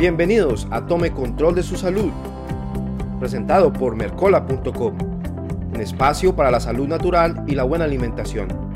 Bienvenidos a Tome Control de su Salud, presentado por Mercola.com, un espacio para la salud natural y la buena alimentación.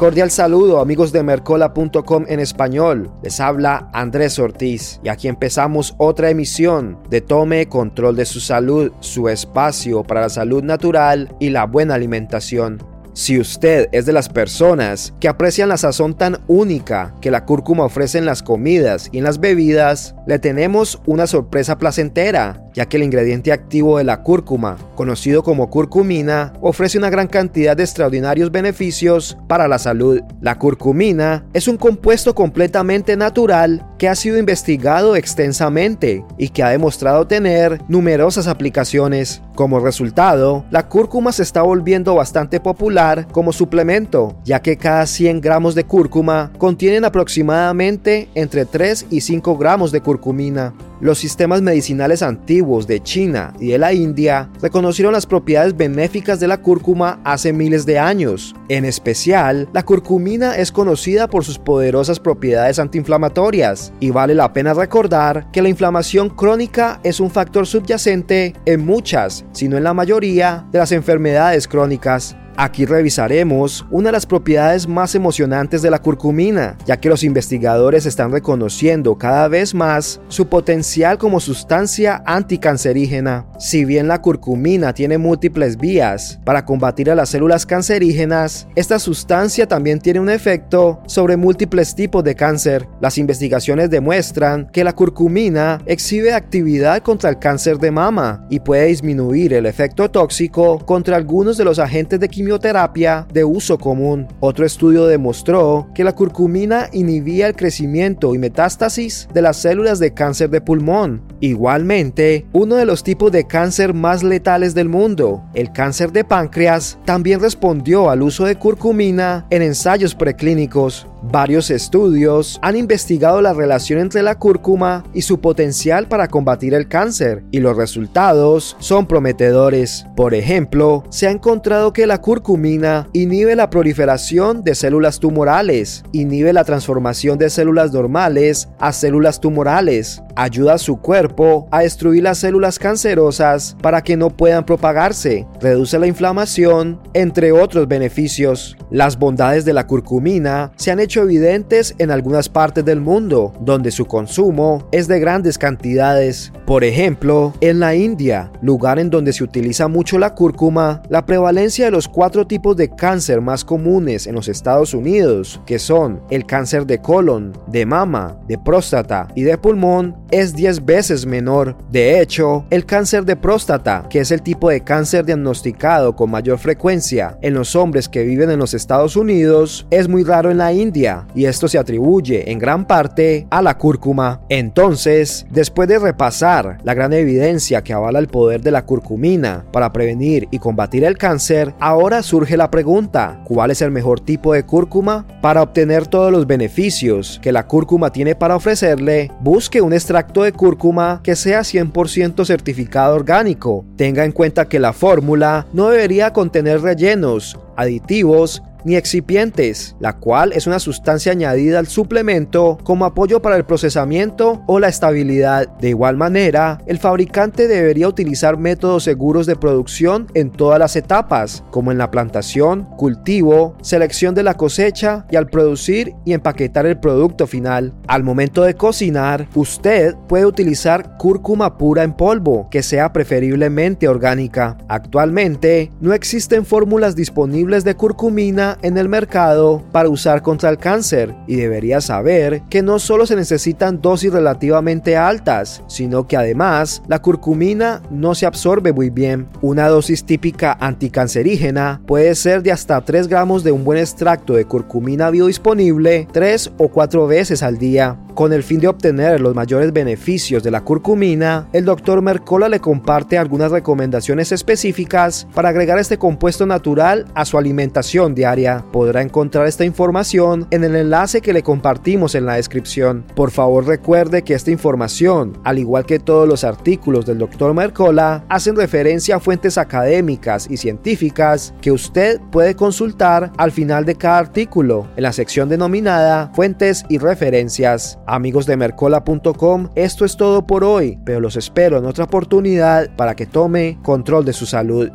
Cordial saludo amigos de Mercola.com en español. Les habla Andrés Ortiz y aquí empezamos otra emisión de Tome Control de su Salud, su espacio para la salud natural y la buena alimentación. Si usted es de las personas que aprecian la sazón tan única que la cúrcuma ofrece en las comidas y en las bebidas, le tenemos una sorpresa placentera, ya que el ingrediente activo de la cúrcuma, conocido como curcumina, ofrece una gran cantidad de extraordinarios beneficios para la salud. La curcumina es un compuesto completamente natural que ha sido investigado extensamente y que ha demostrado tener numerosas aplicaciones. Como resultado, la cúrcuma se está volviendo bastante popular como suplemento, ya que cada 100 gramos de cúrcuma contienen aproximadamente entre 3 y 5 gramos de curcumina. Los sistemas medicinales antiguos de China y de la India reconocieron las propiedades benéficas de la cúrcuma hace miles de años. En especial, la curcumina es conocida por sus poderosas propiedades antiinflamatorias y vale la pena recordar que la inflamación crónica es un factor subyacente en muchas, si no en la mayoría, de las enfermedades crónicas. Aquí revisaremos una de las propiedades más emocionantes de la curcumina, ya que los investigadores están reconociendo cada vez más su potencial como sustancia anticancerígena. Si bien la curcumina tiene múltiples vías para combatir a las células cancerígenas, esta sustancia también tiene un efecto sobre múltiples tipos de cáncer. Las investigaciones demuestran que la curcumina exhibe actividad contra el cáncer de mama y puede disminuir el efecto tóxico contra algunos de los agentes de quimioterapia quimioterapia de uso común. Otro estudio demostró que la curcumina inhibía el crecimiento y metástasis de las células de cáncer de pulmón. Igualmente, uno de los tipos de cáncer más letales del mundo, el cáncer de páncreas, también respondió al uso de curcumina en ensayos preclínicos. Varios estudios han investigado la relación entre la cúrcuma y su potencial para combatir el cáncer y los resultados son prometedores. Por ejemplo, se ha encontrado que la curcumina inhibe la proliferación de células tumorales, inhibe la transformación de células normales a células tumorales, ayuda a su cuerpo a destruir las células cancerosas para que no puedan propagarse, reduce la inflamación, entre otros beneficios. Las bondades de la curcumina se han hecho evidentes en algunas partes del mundo, donde su consumo es de grandes cantidades. Por ejemplo, en la India, lugar en donde se utiliza mucho la cúrcuma, la prevalencia de los cuatro tipos de cáncer más comunes en los Estados Unidos, que son el cáncer de colon, de mama, de próstata y de pulmón, es 10 veces menor. De hecho, el cáncer de próstata, que es el tipo de cáncer diagnosticado con mayor frecuencia en los hombres que viven en los Estados Unidos, es muy raro en la India y esto se atribuye en gran parte a la cúrcuma. Entonces, después de repasar la gran evidencia que avala el poder de la curcumina para prevenir y combatir el cáncer, ahora surge la pregunta, ¿cuál es el mejor tipo de cúrcuma? Para obtener todos los beneficios que la cúrcuma tiene para ofrecerle, busque un extracto de cúrcuma que sea 100% certificado orgánico. Tenga en cuenta que la fórmula no debería contener rellenos, aditivos ni excipientes, la cual es una sustancia añadida al suplemento como apoyo para el procesamiento o la estabilidad. De igual manera, el fabricante debería utilizar métodos seguros de producción en todas las etapas, como en la plantación, cultivo, selección de la cosecha y al producir y empaquetar el producto final. Al momento de cocinar, usted puede utilizar cúrcuma pura en polvo, que sea preferiblemente orgánica. Actualmente, no existen fórmulas disponibles de curcumina en el mercado para usar contra el cáncer y debería saber que no solo se necesitan dosis relativamente altas, sino que además la curcumina no se absorbe muy bien. Una dosis típica anticancerígena puede ser de hasta 3 gramos de un buen extracto de curcumina biodisponible 3 o 4 veces al día. Con el fin de obtener los mayores beneficios de la curcumina, el Dr. Mercola le comparte algunas recomendaciones específicas para agregar este compuesto natural a su alimentación diaria podrá encontrar esta información en el enlace que le compartimos en la descripción. Por favor recuerde que esta información, al igual que todos los artículos del Dr. Mercola, hacen referencia a fuentes académicas y científicas que usted puede consultar al final de cada artículo en la sección denominada Fuentes y Referencias. Amigos de mercola.com, esto es todo por hoy, pero los espero en otra oportunidad para que tome control de su salud.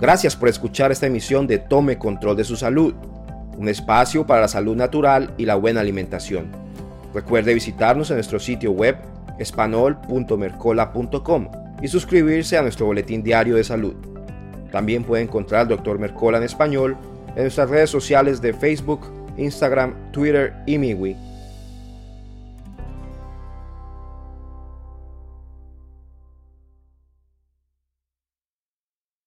Gracias por escuchar esta emisión de Tome Control de su Salud, un espacio para la salud natural y la buena alimentación. Recuerde visitarnos en nuestro sitio web espanol.mercola.com y suscribirse a nuestro boletín diario de salud. También puede encontrar al Dr. Mercola en español en nuestras redes sociales de Facebook, Instagram, Twitter y MiWi